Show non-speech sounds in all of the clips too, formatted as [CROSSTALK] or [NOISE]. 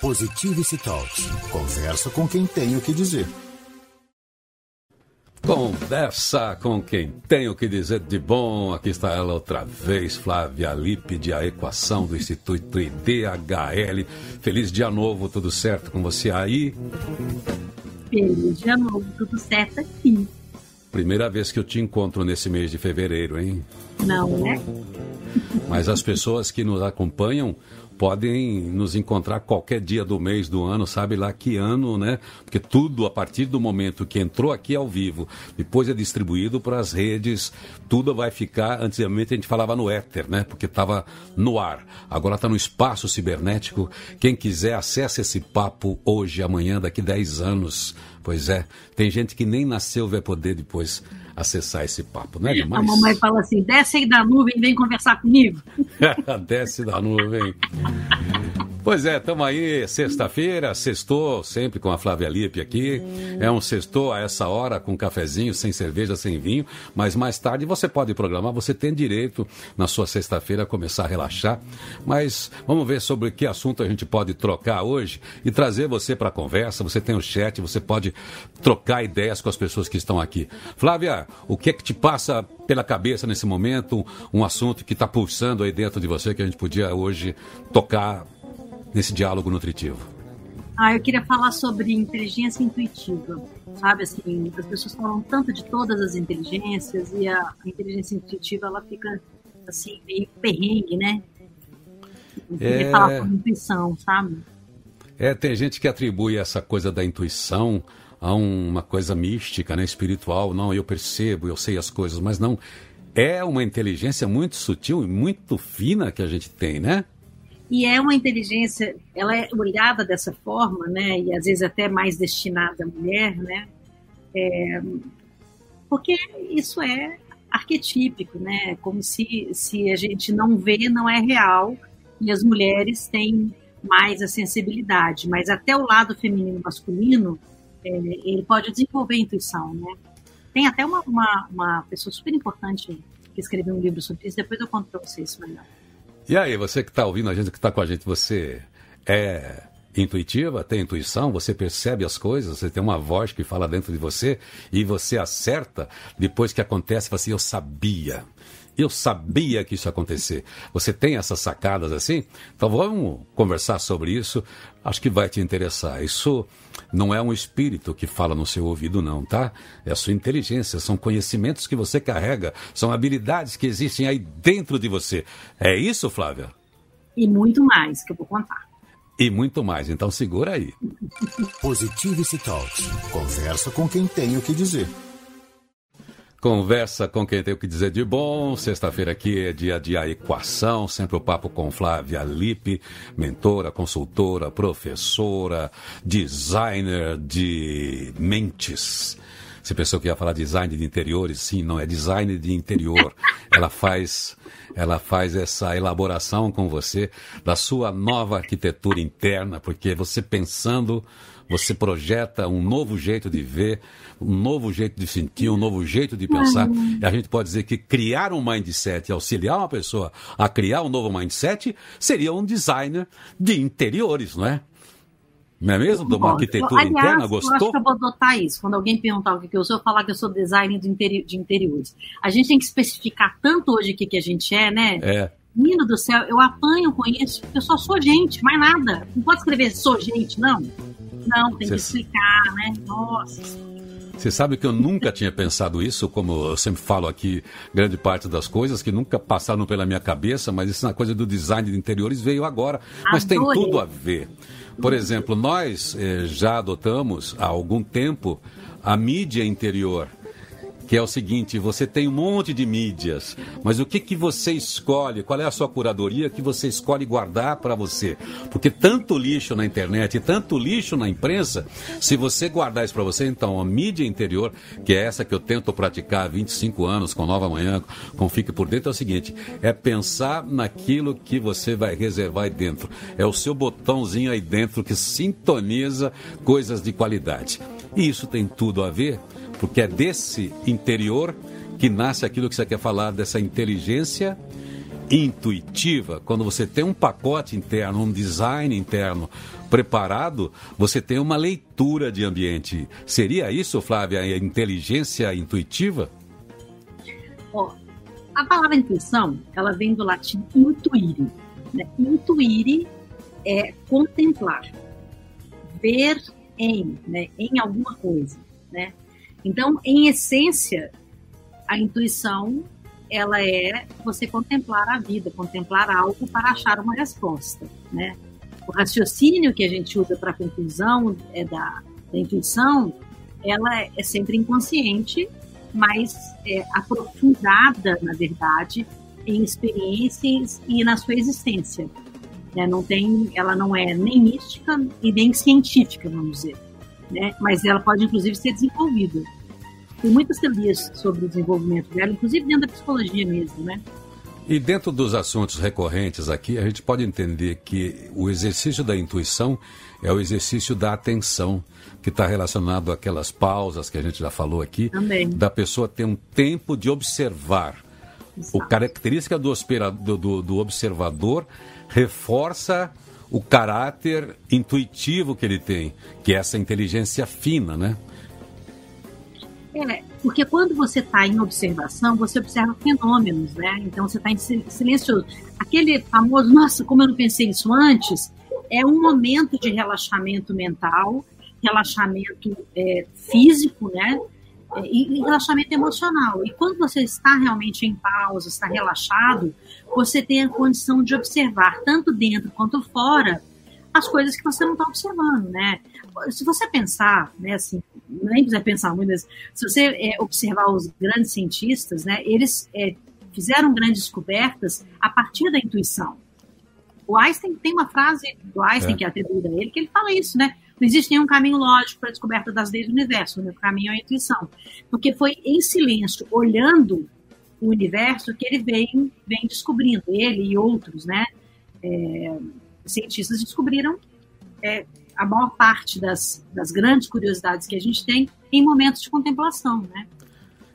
Positivity Talks. Conversa com quem tem o que dizer. Conversa com quem tem o que dizer de bom. Aqui está ela outra vez, Flávia Lípide, a equação do Instituto IDHL. Feliz dia novo, tudo certo com você aí? Feliz dia novo, tudo certo aqui. Primeira vez que eu te encontro nesse mês de fevereiro, hein? Não, né? Mas as pessoas que nos acompanham podem nos encontrar qualquer dia do mês, do ano, sabe lá que ano, né? Porque tudo, a partir do momento que entrou aqui ao vivo, depois é distribuído para as redes, tudo vai ficar. Antigamente a gente falava no éter, né? Porque estava no ar. Agora está no espaço cibernético. Quem quiser, acesse esse papo hoje, amanhã, daqui 10 anos. Pois é, tem gente que nem nasceu vai poder depois acessar esse papo, não é demais? A mamãe fala assim: desce aí da nuvem vem conversar comigo. [LAUGHS] desce da nuvem. Pois é, estamos aí, sexta-feira, sextou, sempre com a Flávia Lipe aqui. É um sextou a essa hora, com cafezinho, sem cerveja, sem vinho. Mas mais tarde você pode programar, você tem direito na sua sexta-feira a começar a relaxar. Mas vamos ver sobre que assunto a gente pode trocar hoje e trazer você para a conversa. Você tem o chat, você pode trocar ideias com as pessoas que estão aqui. Flávia, o que é que te passa pela cabeça nesse momento? Um assunto que está pulsando aí dentro de você que a gente podia hoje tocar nesse diálogo nutritivo? Ah, eu queria falar sobre inteligência intuitiva. Sabe assim, as pessoas falam tanto de todas as inteligências e a, a inteligência intuitiva ela fica assim meio perrengue, né? Eu queria é... falar sobre intuição, sabe? É, tem gente que atribui essa coisa da intuição a uma coisa mística, né, espiritual. Não, eu percebo, eu sei as coisas, mas não. É uma inteligência muito sutil e muito fina que a gente tem, né? E é uma inteligência, ela é olhada dessa forma, né? E às vezes até mais destinada à mulher, né? É, porque isso é arquetípico, né? Como se, se a gente não vê, não é real. E as mulheres têm mais a sensibilidade. Mas até o lado feminino masculino, é, ele pode desenvolver a intuição, né? Tem até uma, uma, uma pessoa super importante que escreveu um livro sobre isso. Depois eu conto para vocês melhor. E aí, você que está ouvindo a gente, que está com a gente, você é intuitiva, tem intuição, você percebe as coisas, você tem uma voz que fala dentro de você e você acerta depois que acontece, fala assim, eu sabia. Eu sabia que isso ia acontecer. Você tem essas sacadas assim? Então vamos conversar sobre isso. Acho que vai te interessar. Isso não é um espírito que fala no seu ouvido, não, tá? É a sua inteligência, são conhecimentos que você carrega, são habilidades que existem aí dentro de você. É isso, Flávia? E muito mais que eu vou contar. E muito mais, então segura aí. Positivity Talks. Conversa com quem tem o que dizer. Conversa com quem tem o que dizer de bom. Sexta-feira aqui é dia de a equação, sempre o papo com Flávia Lipe, mentora, consultora, professora, designer de mentes. Você pensou que ia falar design de interiores? Sim, não é design de interior. Ela faz, ela faz essa elaboração com você da sua nova arquitetura interna, porque você pensando você projeta um novo jeito de ver, um novo jeito de sentir, um novo jeito de pensar. E a gente pode dizer que criar um mindset e auxiliar uma pessoa a criar um novo mindset seria um designer de interiores, não é? Não é mesmo? De uma arquitetura Aliás, interna, gostou? Eu acho que eu vou adotar isso. Quando alguém perguntar o que eu sou, eu falar que eu sou designer de, interi de interiores. A gente tem que especificar tanto hoje o que, que a gente é, né? É. Menino do céu, eu apanho com isso, porque eu só sou gente, mais nada. Não pode escrever sou gente, não. Não, tem Cê... que explicar, né? Nossa. Você sabe que eu nunca tinha pensado isso, como eu sempre falo aqui, grande parte das coisas que nunca passaram pela minha cabeça, mas isso na coisa do design de interiores veio agora. Mas tem tudo a ver. Por exemplo, nós eh, já adotamos há algum tempo a mídia interior que é o seguinte: você tem um monte de mídias, mas o que, que você escolhe? Qual é a sua curadoria que você escolhe guardar para você? Porque tanto lixo na internet, tanto lixo na imprensa, se você guardar isso para você, então a mídia interior, que é essa que eu tento praticar há 25 anos com Nova Manhã, com Fique por Dentro, é o seguinte: é pensar naquilo que você vai reservar aí dentro. É o seu botãozinho aí dentro que sintoniza coisas de qualidade. E isso tem tudo a ver porque é desse interior que nasce aquilo que você quer falar, dessa inteligência intuitiva, quando você tem um pacote interno, um design interno preparado, você tem uma leitura de ambiente. Seria isso, Flávia, a inteligência intuitiva? Oh, a palavra intuição, ela vem do latim intuire. Né? Intuire é contemplar, ver em, né? em alguma coisa, né? Então, em essência, a intuição ela é você contemplar a vida, contemplar algo para achar uma resposta, né? O raciocínio que a gente usa para a conclusão é da, da, intuição, ela é, sempre inconsciente, mas é aprofundada, na verdade, em experiências e na sua existência. Né? Não tem, ela não é nem mística e nem científica, vamos dizer, né? Mas ela pode inclusive ser desenvolvida. Tem muitas teorias sobre o desenvolvimento dela, inclusive dentro da psicologia mesmo, né? E dentro dos assuntos recorrentes aqui, a gente pode entender que o exercício da intuição é o exercício da atenção, que está relacionado àquelas pausas que a gente já falou aqui, Também. da pessoa ter um tempo de observar. Exato. O característica do, do, do observador reforça o caráter intuitivo que ele tem, que é essa inteligência fina, né? É, porque quando você está em observação, você observa fenômenos, né? Então você está em silencioso. Aquele famoso, nossa, como eu não pensei nisso antes, é um momento de relaxamento mental, relaxamento é, físico, né? É, e relaxamento emocional. E quando você está realmente em pausa, está relaxado, você tem a condição de observar, tanto dentro quanto fora, as coisas que você não está observando, né? Se você pensar, né, assim, nem precisa pensar muito, mas se você é, observar os grandes cientistas, né, eles é, fizeram grandes descobertas a partir da intuição. O Einstein tem uma frase do Einstein é. que é atribuída a ele, que ele fala isso, né? Não existe nenhum caminho lógico para a descoberta das leis do universo, o caminho é a intuição. Porque foi em silêncio, olhando o universo, que ele vem, vem descobrindo, ele e outros, né? É, cientistas descobriram é, a maior parte das, das grandes curiosidades que a gente tem em momentos de contemplação, né?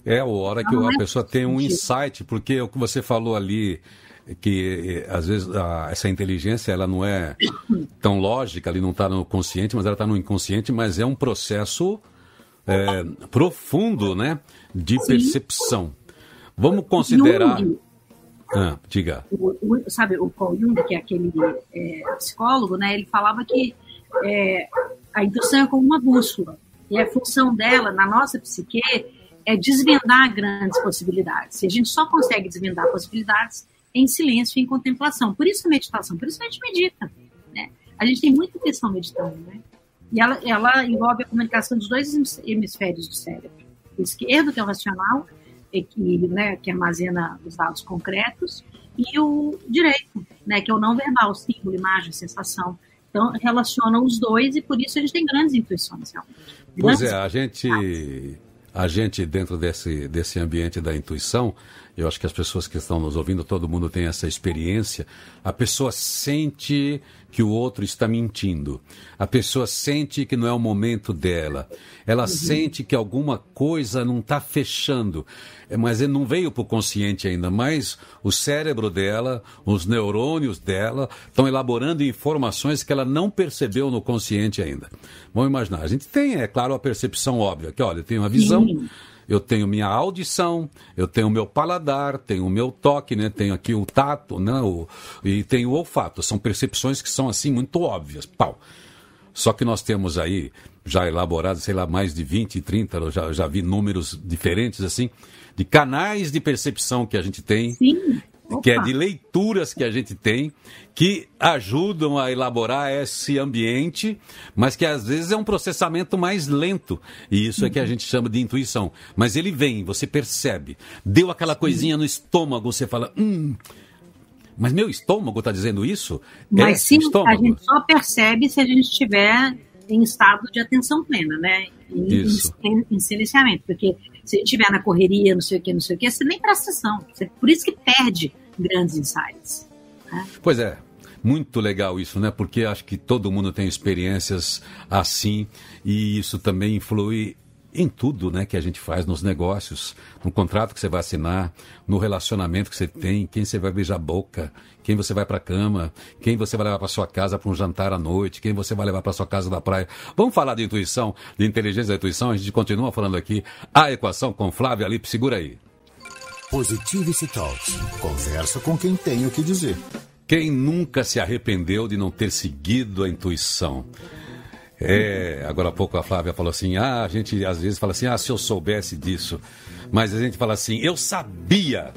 É a hora que a é pessoa tem um insight, porque o que você falou ali, que às vezes a, essa inteligência ela não é [COUGHS] tão lógica, ali não está no consciente, mas ela está no inconsciente, mas é um processo é, profundo, né, de Sim. percepção. Vamos considerar. Jung, ah, diga. O, o, sabe, o Paul Jung, que é aquele é, psicólogo, né, ele falava que é, a intuição é como uma bússola. E a função dela, na nossa psique, é desvendar grandes possibilidades. E a gente só consegue desvendar possibilidades em silêncio e em contemplação. Por isso a meditação, por isso a gente medita. Né? A gente tem muita questão meditando, né? E ela, ela envolve a comunicação dos dois hemisférios do cérebro. O esquerdo, que é o racional, que, né, que armazena os dados concretos, e o direito, né, que é o não verbal, símbolo, imagem, sensação. Então, relaciona os dois e por isso a gente tem grandes intuições. Realmente. Pois é, a gente, a gente dentro desse, desse ambiente da intuição, eu acho que as pessoas que estão nos ouvindo, todo mundo tem essa experiência. A pessoa sente que o outro está mentindo. A pessoa sente que não é o momento dela. Ela uhum. sente que alguma coisa não está fechando. É, mas ele não veio para o consciente ainda. Mas o cérebro dela, os neurônios dela, estão elaborando informações que ela não percebeu no consciente ainda. Vamos imaginar. A gente tem, é claro, a percepção óbvia, que olha, tem uma visão. Sim eu tenho minha audição, eu tenho meu paladar, tenho o meu toque, né? tenho aqui o tato né? O, e tenho o olfato. São percepções que são assim muito óbvias. Pau. Só que nós temos aí já elaborado, sei lá, mais de 20, 30, eu já, já vi números diferentes assim, de canais de percepção que a gente tem, Sim que é de leituras que a gente tem, que ajudam a elaborar esse ambiente, mas que às vezes é um processamento mais lento. E isso é que a gente chama de intuição. Mas ele vem, você percebe. Deu aquela coisinha no estômago, você fala, hum. Mas meu estômago está dizendo isso? Mas é sim, estômago. a gente só percebe se a gente estiver em estado de atenção plena, né? Em, Isso. em, em silenciamento. Porque se a gente estiver na correria, não sei o que, não sei o que, você nem presta atenção. Você, por isso que perde grandes insights. Né? Pois é. Muito legal isso, né? Porque acho que todo mundo tem experiências assim e isso também influi em tudo né, que a gente faz, nos negócios, no contrato que você vai assinar, no relacionamento que você tem, quem você vai beijar a boca, quem você vai para a cama, quem você vai levar para sua casa para um jantar à noite, quem você vai levar para sua casa da praia. Vamos falar de intuição, de inteligência da intuição, a gente continua falando aqui a equação com Flávia Lippe, segura aí. Positivity Talks. Conversa com quem tem o que dizer. Quem nunca se arrependeu de não ter seguido a intuição? É, agora há pouco a Flávia falou assim: ah, a gente às vezes fala assim, ah, se eu soubesse disso. Mas a gente fala assim, eu sabia.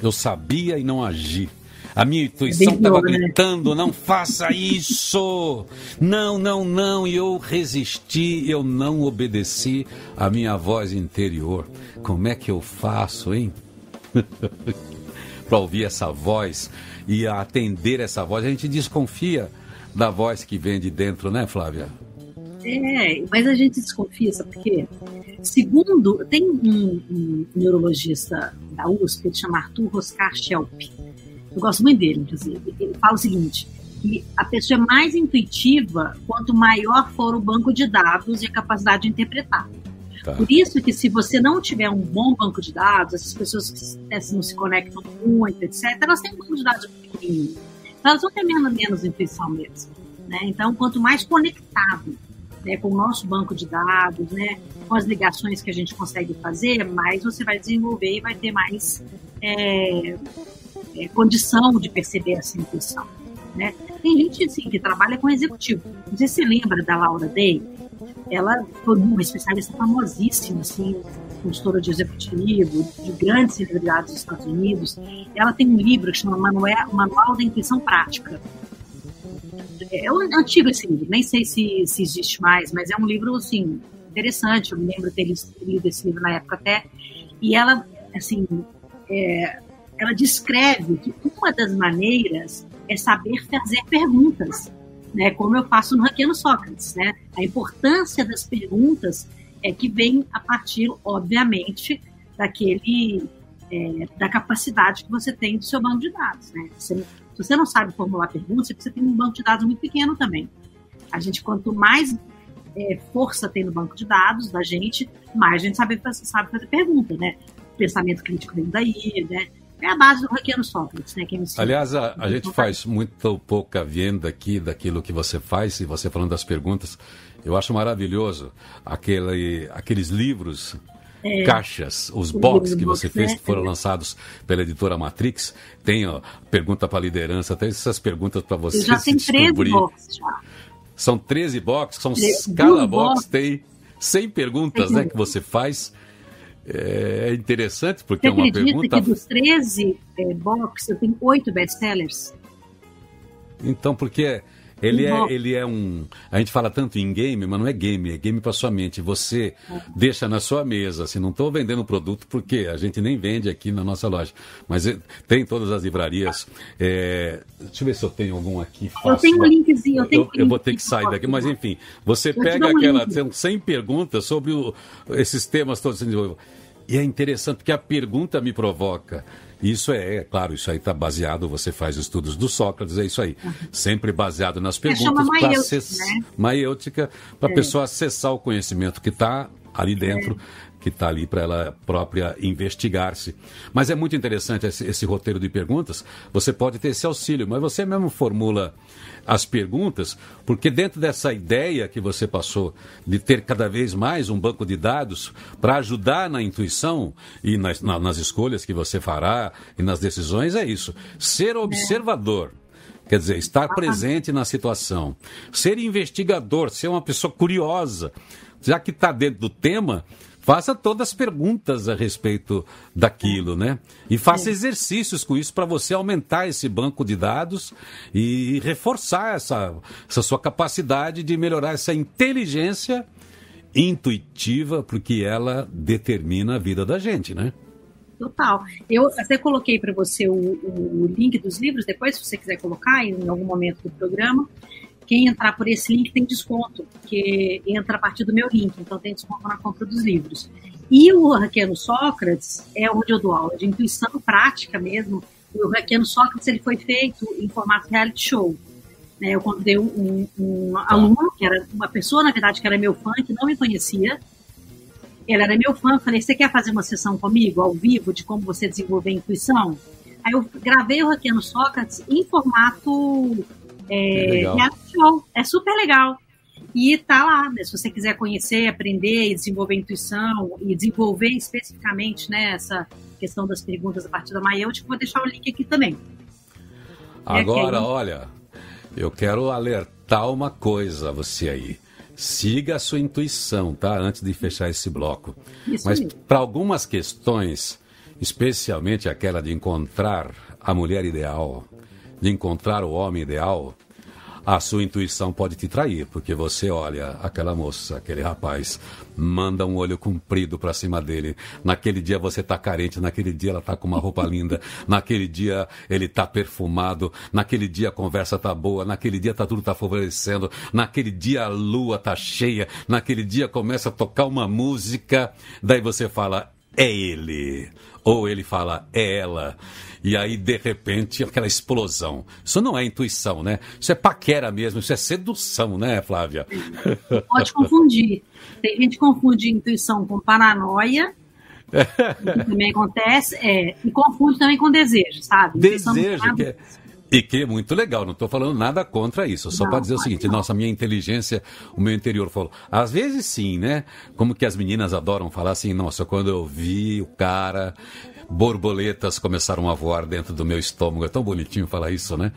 Eu sabia e não agi. A minha intuição estava né? gritando: não faça isso! Não, não, não. E eu resisti, eu não obedeci a minha voz interior. Como é que eu faço, hein? [LAUGHS] Para ouvir essa voz e atender essa voz, a gente desconfia da voz que vem de dentro, né, Flávia? É, mas a gente desconfia, sabe por quê? Segundo, tem um, um neurologista da USP, ele chama Arthur Roscar Schelp. Eu gosto muito dele, inclusive. Ele fala o seguinte, que a pessoa é mais intuitiva quanto maior for o banco de dados e a capacidade de interpretar. Tá. Por isso que se você não tiver um bom banco de dados, essas pessoas que não se conectam muito, etc., elas têm um banco de dados pequenininho elas vão ter menos, menos intuição mesmo. Né? Então, quanto mais conectado né, com o nosso banco de dados, né, com as ligações que a gente consegue fazer, mais você vai desenvolver e vai ter mais é, é, condição de perceber essa intuição. Né? Tem gente assim, que trabalha com executivo. Não sei se você lembra da Laura Day. Ela foi uma especialista famosíssima, assim, consultora de executivo, de grandes celebridades dos Estados Unidos. Ela tem um livro que chama Manual, Manual da Intuição Prática. É, é antigo esse livro, nem sei se, se existe mais, mas é um livro, assim, interessante. Eu me lembro de ter lido esse livro na época até. E ela, assim, é, ela descreve que uma das maneiras é saber fazer perguntas, né? Como eu faço no Hackeando Sócrates, né? A importância das perguntas é que vem a partir, obviamente, daquele é, da capacidade que você tem do seu banco de dados. Né? Você, se você não sabe formular perguntas, você tem um banco de dados muito pequeno também. A gente, quanto mais é, força tem no banco de dados da gente, mais a gente sabe, sabe fazer pergunta, né? Pensamento crítico vem daí, né? É a base do Hackeando Sócrates, né? Que Aliás, a, a gente faz muito pouca venda aqui daquilo que você faz, e você falando das perguntas, eu acho maravilhoso aquele, aqueles livros é, caixas, os box que você fez, que foram lançados pela editora Matrix, tem ó, pergunta para liderança, tem essas perguntas para você já se tem descobrir. 13 boxes já. São 13 boxes, são cada box tem 100 perguntas né, que você faz. É interessante porque você é uma pergunta. que dos 13 é, boxes eu tenho 8 best-sellers? Então, porque ele é, ele é um. A gente fala tanto em game, mas não é game, é game para sua mente. Você deixa na sua mesa. Assim, não estou vendendo produto porque a gente nem vende aqui na nossa loja. Mas é, tem todas as livrarias. É, deixa eu ver se eu tenho algum aqui. Fácil. Eu tenho um linkzinho. Eu, tenho eu, eu vou ter que sair daqui, mas enfim. Você pega aquela. Tem 100 perguntas sobre o, esses temas todos. E é interessante porque a pergunta me provoca. Isso é, é claro, isso aí está baseado, você faz estudos do Sócrates, é isso aí. Uhum. Sempre baseado nas perguntas para acess... né? maiêutica, para a é. pessoa acessar o conhecimento que está ali dentro. É que está ali para ela própria investigar-se. Mas é muito interessante esse, esse, roteiro de perguntas. Você pode ter esse auxílio, mas você mesmo formula as perguntas, porque dentro dessa ideia que você passou de ter cada vez mais um banco de dados para ajudar na intuição e nas, na, nas escolhas que você fará e nas decisões, é isso. Ser observador. Quer dizer, estar presente na situação. Ser investigador, ser uma pessoa curiosa. Já que está dentro do tema, faça todas as perguntas a respeito daquilo, né? E faça exercícios com isso para você aumentar esse banco de dados e reforçar essa, essa sua capacidade de melhorar essa inteligência intuitiva, porque ela determina a vida da gente, né? Total. Eu até coloquei para você o, o, link dos livros, depois, se você quiser colocar em algum momento do programa. Quem entrar por esse link tem desconto, porque entra a partir do meu link, então tem desconto na compra dos livros. E o Hackeando Sócrates é onde eu dou aula de intuição prática mesmo. O Hackeando Sócrates ele foi feito em formato reality show. Né, eu convidei um, um, aluno, que era uma pessoa, na verdade, que era meu fã, que não me conhecia, Ele era meu fã, falei, você quer fazer uma sessão comigo, ao vivo, de como você desenvolver a intuição? Aí eu gravei o Hackeando Sócrates em formato é, show. É super legal. E tá lá, né? se você quiser conhecer, aprender e desenvolver a intuição e desenvolver especificamente né, essa questão das perguntas a partir da eu te vou deixar o link aqui também. Agora, olha, eu quero alertar uma coisa a você aí. Siga a sua intuição, tá? Antes de fechar esse bloco. Isso Mas para algumas questões, especialmente aquela de encontrar a mulher ideal, de encontrar o homem ideal, a sua intuição pode te trair, porque você olha aquela moça, aquele rapaz, manda um olho comprido para cima dele. Naquele dia você tá carente, naquele dia ela tá com uma roupa linda, [LAUGHS] naquele dia ele tá perfumado, naquele dia a conversa tá boa, naquele dia tá tudo tá favorecendo, naquele dia a lua tá cheia, naquele dia começa a tocar uma música, daí você fala, é ele. Ou ele fala, é ela. E aí, de repente, aquela explosão. Isso não é intuição, né? Isso é paquera mesmo, isso é sedução, né, Flávia? Pode confundir. Tem gente que confunde intuição com paranoia. [LAUGHS] que também acontece, é, e confunde também com desejo, sabe? Desejo, que é, e que é muito legal, não estou falando nada contra isso, só para dizer o seguinte, nossa, minha inteligência, o meu interior falou. Às vezes sim, né? Como que as meninas adoram falar assim, nossa, quando eu vi o cara, borboletas começaram a voar dentro do meu estômago. É tão bonitinho falar isso, né?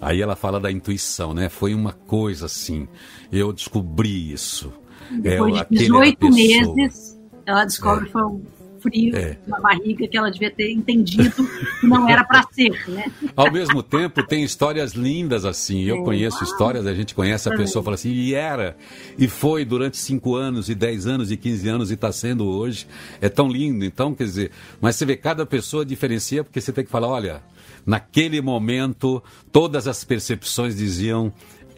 Aí ela fala da intuição, né? Foi uma coisa assim. Eu descobri isso. É, Depois é, de 18 meses, ela descobre é. que foi um frio é. na barriga que ela devia ter entendido que não era para ser, né? [LAUGHS] Ao mesmo tempo, tem histórias lindas assim. Eu é. conheço histórias, a gente conhece a pessoa fala assim, e era, e foi durante 5 anos, e 10 anos, e 15 anos, e está sendo hoje. É tão lindo. Então, quer dizer, mas você vê, cada pessoa diferencia, porque você tem que falar, olha, naquele momento, todas as percepções diziam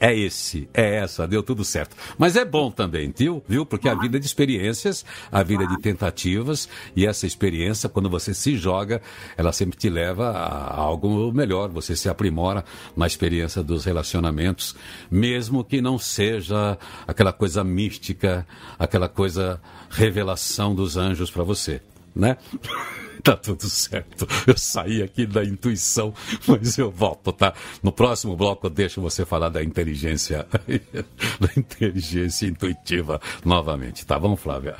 é esse, é essa, deu tudo certo. Mas é bom também, viu? viu? Porque a vida é de experiências, a vida é de tentativas, e essa experiência, quando você se joga, ela sempre te leva a algo melhor, você se aprimora na experiência dos relacionamentos, mesmo que não seja aquela coisa mística, aquela coisa revelação dos anjos para você, né? [LAUGHS] tá tudo certo. Eu saí aqui da intuição, mas eu volto, tá? No próximo bloco eu deixo você falar da inteligência, [LAUGHS] da inteligência intuitiva novamente, tá bom, Flávia?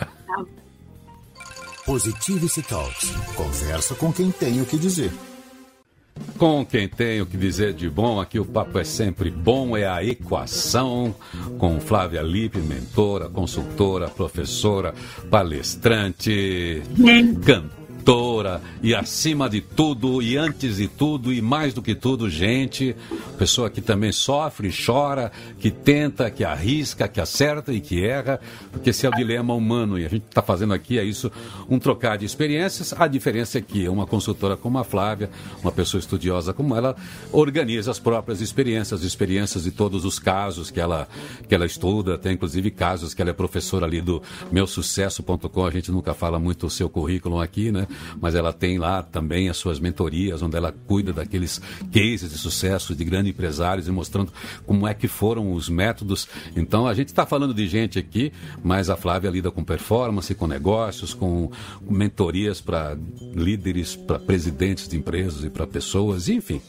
Positivity Talks. Conversa com quem tem o que dizer. Com quem tem o que dizer de bom, aqui o papo é sempre bom, é a equação, com Flávia Lippe, mentora, consultora, professora, palestrante, cantora e acima de tudo e antes de tudo e mais do que tudo, gente, pessoa que também sofre, chora, que tenta, que arrisca, que acerta e que erra, porque esse é o dilema humano e a gente está fazendo aqui é isso, um trocar de experiências. A diferença é que uma consultora como a Flávia, uma pessoa estudiosa como ela, organiza as próprias experiências, experiências de todos os casos que ela que ela estuda, tem inclusive casos que ela é professora ali do meusucesso.com, a gente nunca fala muito o seu currículo aqui, né? Mas ela tem lá também as suas mentorias, onde ela cuida daqueles cases de sucesso de grandes empresários e mostrando como é que foram os métodos. Então a gente está falando de gente aqui, mas a Flávia lida com performance, com negócios, com mentorias para líderes, para presidentes de empresas e para pessoas, enfim.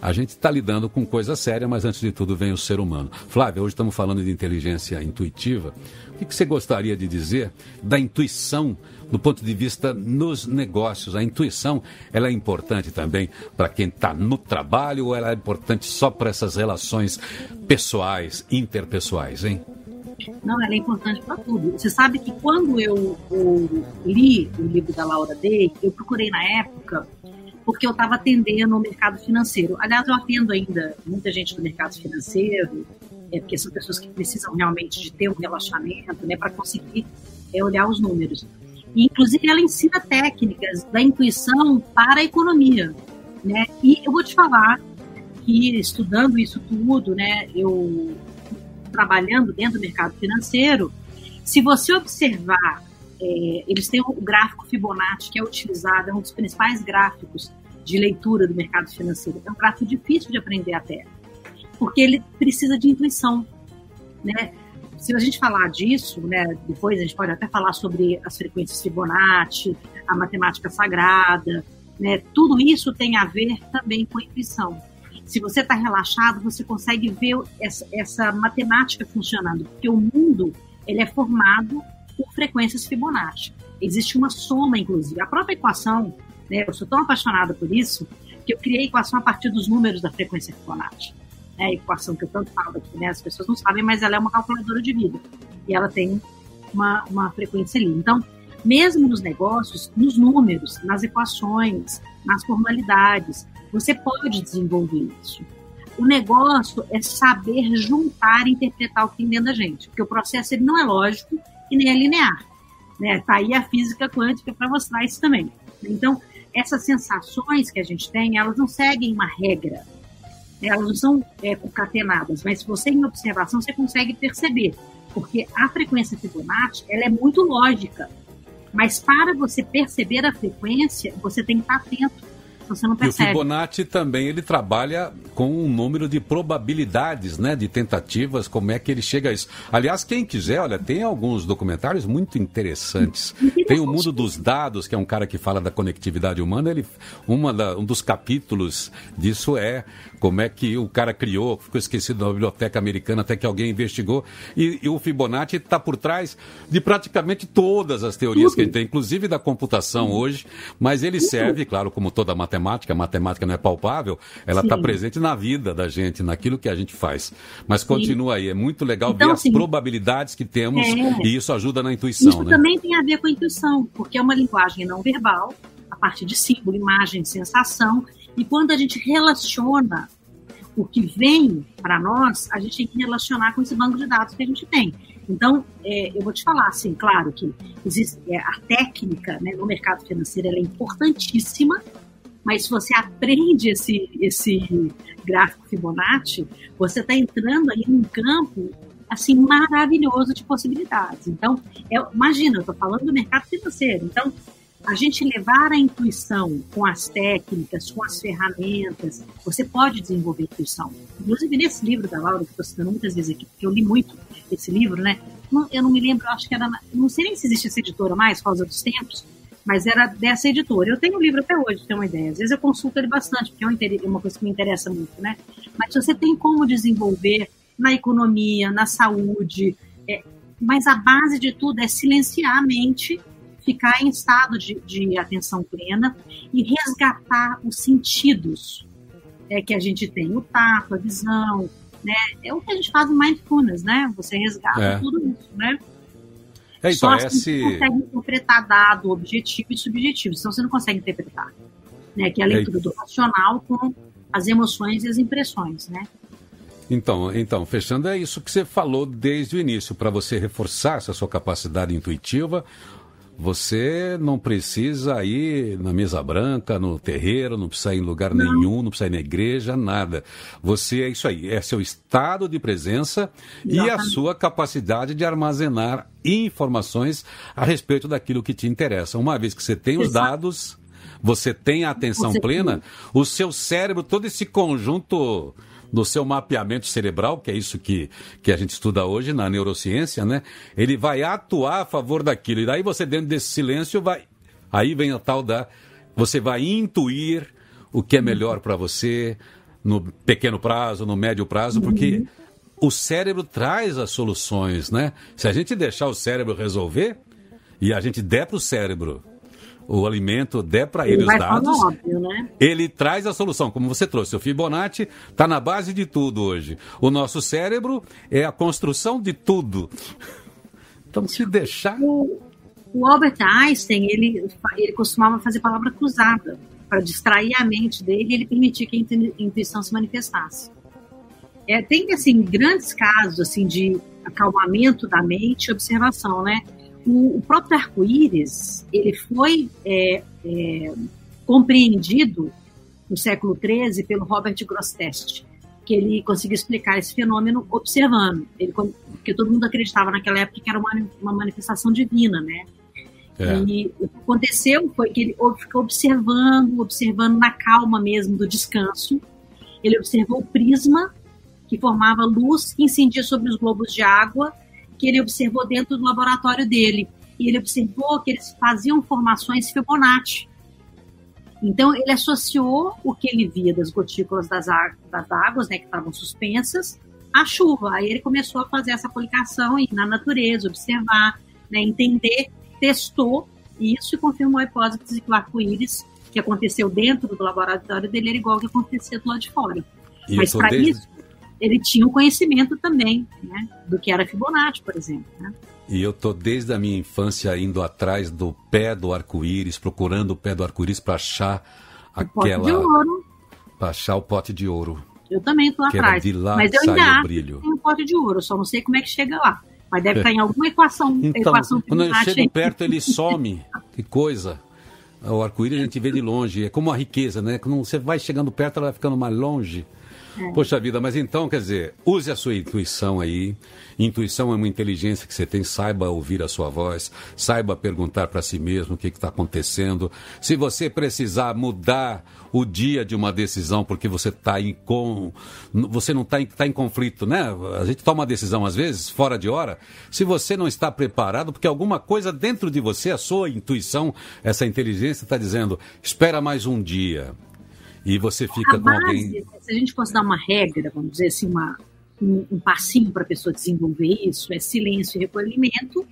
A gente está lidando com coisa séria, mas antes de tudo vem o ser humano. Flávia, hoje estamos falando de inteligência intuitiva. O que, que você gostaria de dizer da intuição do ponto de vista nos negócios. A intuição ela é importante também para quem está no trabalho ou ela é importante só para essas relações pessoais, interpessoais, hein? Não, ela é importante para tudo. Você sabe que quando eu, eu, li o livro da Laura Day, eu procurei na época porque eu estava atendendo o mercado financeiro. Aliás, eu atendo ainda muita gente do mercado financeiro, é, porque são pessoas que precisam realmente de ter um relacionamento, né, para conseguir é, olhar os números. Inclusive, ela ensina técnicas da intuição para a economia. Né? E eu vou te falar que, estudando isso tudo, né, eu trabalhando dentro do mercado financeiro, se você observar, é, eles têm o gráfico Fibonacci, que é utilizado, é um dos principais gráficos de leitura do mercado financeiro. É um gráfico difícil de aprender até, porque ele precisa de intuição. Né? Se a gente falar disso, né, depois a gente pode até falar sobre as frequências Fibonacci, a matemática sagrada, né, tudo isso tem a ver também com a intuição. Se você está relaxado, você consegue ver essa, essa, matemática funcionando, porque o mundo ele é formado por frequências Fibonacci. Existe uma soma, inclusive. A própria equação, né, eu sou tão apaixonada por isso, que eu criei a equação a partir dos números da frequência Fibonacci né, a equação que eu tanto falo aqui, né, as pessoas não sabem, mas ela é uma calculadora de vida e ela tem uma, uma frequência ali. Então, mesmo nos negócios, nos números, nas equações, nas formalidades, você pode desenvolver isso. O negócio é saber juntar e interpretar o que tem dentro da gente, porque o processo ele não é lógico e nem é linear. Né? Tá aí a física quântica para mostrar isso também. Então, essas sensações que a gente tem, elas não seguem uma regra, elas não são é, concatenadas, mas se você em observação você consegue perceber, porque a frequência Fibonacci ela é muito lógica, mas para você perceber a frequência você tem que estar atento você não percebe. E o Fibonacci também ele trabalha com um número de probabilidades, né, de tentativas, como é que ele chega a isso. Aliás, quem quiser, olha, tem alguns documentários muito interessantes. Tem o Mundo dos Dados, que é um cara que fala da conectividade humana, ele uma da, um dos capítulos disso é como é que o cara criou, ficou esquecido na biblioteca americana até que alguém investigou. E, e o Fibonacci está por trás de praticamente todas as teorias que a gente tem, inclusive da computação hoje, mas ele serve, claro, como toda matemática, a matemática não é palpável, ela está presente na vida da gente, naquilo que a gente faz. Mas continua Sim. aí, é muito legal então, ver as probabilidades que temos é... e isso ajuda na intuição. Isso né? também tem a ver com a intuição, porque é uma linguagem não verbal, a partir de símbolo, imagem, sensação, e quando a gente relaciona o que vem para nós, a gente tem que relacionar com esse banco de dados que a gente tem. Então, é, eu vou te falar, assim, claro que existe, é, a técnica né, no mercado financeiro é importantíssima, mas se você aprende esse, esse gráfico Fibonacci, você está entrando aí num campo assim maravilhoso de possibilidades. Então, é, imagina, eu estou falando do mercado financeiro. Então, a gente levar a intuição com as técnicas, com as ferramentas, você pode desenvolver intuição. Inclusive, nesse livro da Laura, que estou citando muitas vezes aqui, porque eu li muito esse livro, né? eu não me lembro, acho que era. Não sei nem se existe essa editora mais, por causa dos tempos, mas era dessa editora. Eu tenho o livro até hoje, tenho uma ideia. Às vezes eu consulto ele bastante, porque é uma coisa que me interessa muito, né? Mas você tem como desenvolver na economia, na saúde, é, mas a base de tudo é silenciar a mente ficar em estado de, de atenção plena e resgatar os sentidos é, que a gente tem, o tato, a visão, né? É o que a gente faz no Mindfulness, né? Você resgata é. tudo isso, né? É, então, Só assim esse... você consegue interpretar dado objetivo e subjetivo, senão você não consegue interpretar. Né? Que é a leitura é. do racional com as emoções e as impressões, né? Então, então, fechando, é isso que você falou desde o início, para você reforçar essa sua capacidade intuitiva, você não precisa ir na mesa branca, no terreiro, não precisa ir em lugar nenhum, não precisa ir na igreja, nada. Você é isso aí, é seu estado de presença Exatamente. e a sua capacidade de armazenar informações a respeito daquilo que te interessa. Uma vez que você tem os dados, você tem a atenção plena, o seu cérebro, todo esse conjunto no seu mapeamento cerebral, que é isso que, que a gente estuda hoje na neurociência, né? Ele vai atuar a favor daquilo. E daí você, dentro desse silêncio, vai. Aí vem a tal da. Você vai intuir o que é melhor para você no pequeno prazo, no médio prazo, porque o cérebro traz as soluções, né? Se a gente deixar o cérebro resolver e a gente der para o cérebro o alimento, der para ele, ele os dados, óbvio, né? ele traz a solução. Como você trouxe, o Fibonacci está na base de tudo hoje. O nosso cérebro é a construção de tudo. [LAUGHS] Então, se deixar. O, o Albert Einstein, ele, ele costumava fazer palavra cruzada para distrair a mente dele e ele permitir que a intuição se manifestasse. É, tem assim grandes casos assim de acalmamento da mente e observação, né? O, próprio arco-íris, ele foi é, é, compreendido no século XIII pelo Robert Grosseteste, que ele conseguiu explicar esse fenômeno observando. Ele, porque todo mundo acreditava naquela época que era uma, uma manifestação divina, né? É. E o que aconteceu foi que ele ficou observando, observando na calma mesmo do descanso. Ele observou o prisma que formava luz que incidia sobre os globos de água que ele observou dentro do laboratório dele. E ele observou que eles faziam formações Fibonacci. Então, ele associou o que ele via das gotículas das, das águas, né, que estavam suspensas, à chuva. Aí ele começou a fazer essa aplicação na natureza, observar, né, entender, testou isso e confirmou a hipótese de que o arco-íris que aconteceu dentro do laboratório dele era igual ao que acontecia do lado de fora. E Mas para desde... isso, ele tinha o um conhecimento também né, do que era Fibonacci, por exemplo. Né? E eu tô desde a minha infância indo atrás do pé do arco-íris, procurando o pé do arco-íris para achar o aquela. Pote de ouro. Para achar o pote de ouro. Eu também estou atrás. Mas eu ainda brilho. tem um pote de ouro, só não sei como é que chega lá. Mas deve estar em alguma equação. Então, equação quando eu chego perto, ele [LAUGHS] some. que coisa. O arco-íris a gente vê de longe. É como a riqueza, né? Quando você vai chegando perto, ela vai ficando mais longe. É. Poxa vida, mas então, quer dizer, use a sua intuição aí. Intuição é uma inteligência que você tem, saiba ouvir a sua voz, saiba perguntar para si mesmo o que está acontecendo. Se você precisar mudar o dia de uma decisão porque você está em com, você não está em, tá em conflito, né? A gente toma uma decisão às vezes fora de hora. Se você não está preparado, porque alguma coisa dentro de você, a sua intuição, essa inteligência está dizendo, espera mais um dia e você fica a com base, alguém. Se a gente fosse dar uma regra, vamos dizer assim, uma, um, um passinho para a pessoa desenvolver isso, é silêncio e recolhimento.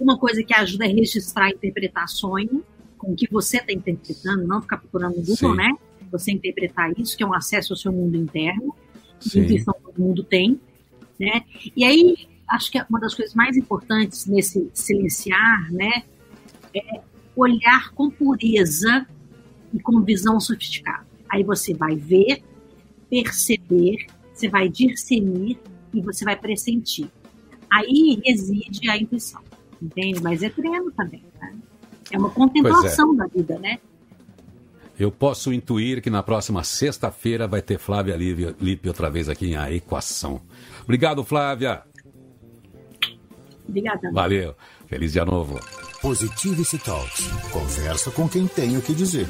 Uma coisa que ajuda é registrar interpretações com o que você está interpretando, não ficar procurando no Google, Sim. né? Você interpretar isso, que é um acesso ao seu mundo interno, que intuição todo mundo tem, né? E aí, acho que uma das coisas mais importantes nesse silenciar, né, é olhar com pureza e com visão sofisticada. Aí você vai ver, perceber, você vai discernir e você vai pressentir. Aí reside a intuição, entende? Mas é treino também, né? É uma contemplação é. da vida, né? Eu posso intuir que na próxima sexta-feira vai ter Flávia Lippe outra vez aqui em A Equação. Obrigado, Flávia. Obrigada. Valeu. Feliz dia novo. Positivity Talks. Conversa com quem tem o que dizer.